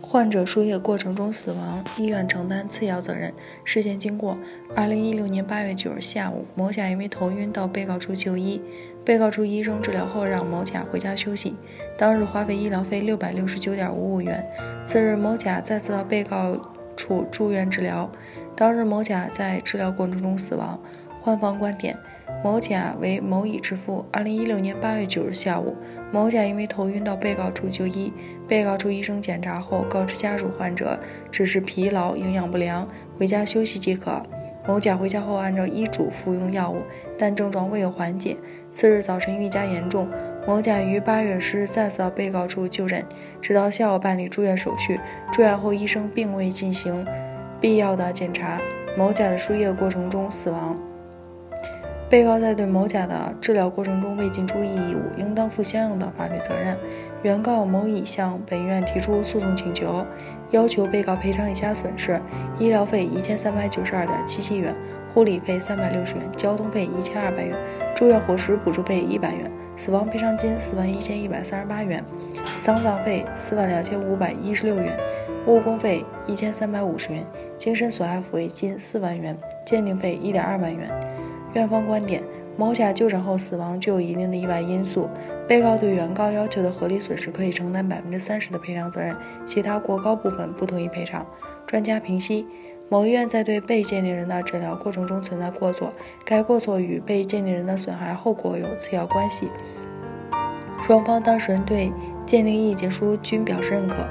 患者输液过程中死亡，医院承担次要责任。事件经过：二零一六年八月九日下午，某甲因为头晕到被告处就医，被告处医生治疗后让某甲回家休息。当日花费医疗费六百六十九点五五元。次日，某甲再次到被告处住院治疗，当日某甲在治疗过程中死亡。患方观点。某甲为某乙之父。二零一六年八月九日下午，某甲因为头晕到被告处就医，被告处医生检查后告知家属患者只是疲劳、营养不良，回家休息即可。某甲回家后按照医嘱服用药物，但症状未有缓解。次日早晨愈加严重，某甲于八月十日再次到被告处就诊，直到下午办理住院手续。住院后医生并未进行必要的检查，某甲的输液过程中死亡。被告在对某甲的治疗过程中未尽注意义务，应当负相应的法律责任。原告某乙向本院提出诉讼请求，要求被告赔偿以下损失：医疗费一千三百九十二点七七元，护理费三百六十元，交通费一千二百元，住院伙食补助费一百元，死亡赔偿金四万一千一百三十八元，丧葬费四万两千五百一十六元，误工费一千三百五十元，精神损害抚慰金四万元，鉴定费一点二万元。院方观点：某甲就诊后死亡具有一定的意外因素，被告对原告要求的合理损失可以承担百分之三十的赔偿责任，其他过高部分不同意赔偿。专家评析：某医院在对被鉴定人的诊疗过程中存在过错，该过错与被鉴定人的损害后果有次要关系。双方当事人对鉴定意见书均表示认可，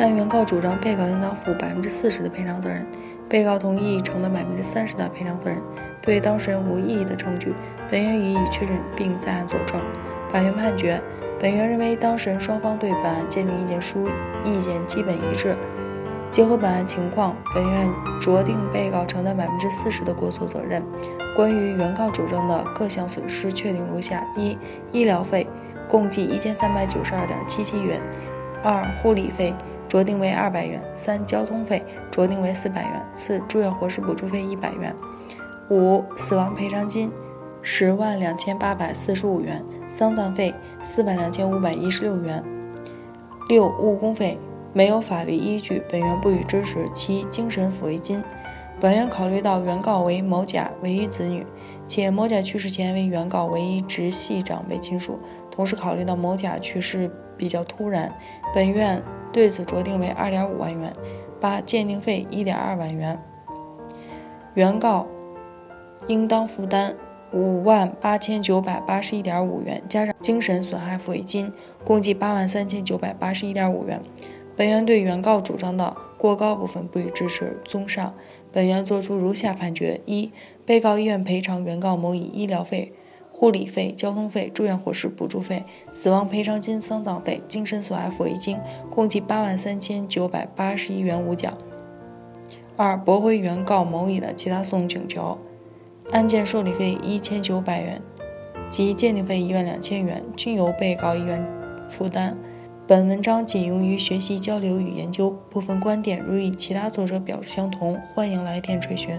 但原告主张被告应当负百分之四十的赔偿责任。被告同意承担百分之三十的赔偿责任。对当事人无异议的证据，本院予以确认并在案作证。法院判决：本院认为当事人双方对本案鉴定意见书意见基本一致。结合本案情况，本院酌定被告承担百分之四十的过错责任。关于原告主张的各项损失，确定如下：一、医疗费共计一千三百九十二点七七元；二、护理费。酌定为二百元，三交通费酌定为四百元，四住院伙食补助费一百元，五死亡赔偿金十万两千八百四十五元，丧葬费四万两千五百一十六元，六误工费没有法律依据，本院不予支持。七精神抚慰金，本院考虑到原告为某甲唯一子女，且某甲去世前为原告唯一直系长辈亲属，同时考虑到某甲去世比较突然，本院。对此酌定为二点五万元。八、鉴定费一点二万元，原告应当负担五万八千九百八十一点五元，加上精神损害抚慰金，共计八万三千九百八十一点五元。本院对原告主张的过高部分不予支持。综上，本院作出如下判决：一、被告医院赔偿原告某乙医疗费。护理费、交通费、住院伙食补助费、死亡赔偿金、丧葬费、精神损害抚慰金，共计八万三千九百八十一元五角。二、驳回原告某乙的其他诉讼请求，案件受理费一千九百元及鉴定费一万两千元均由被告意愿负担。本文章仅用于学习交流与研究，部分观点如与其他作者表示相同，欢迎来电垂询。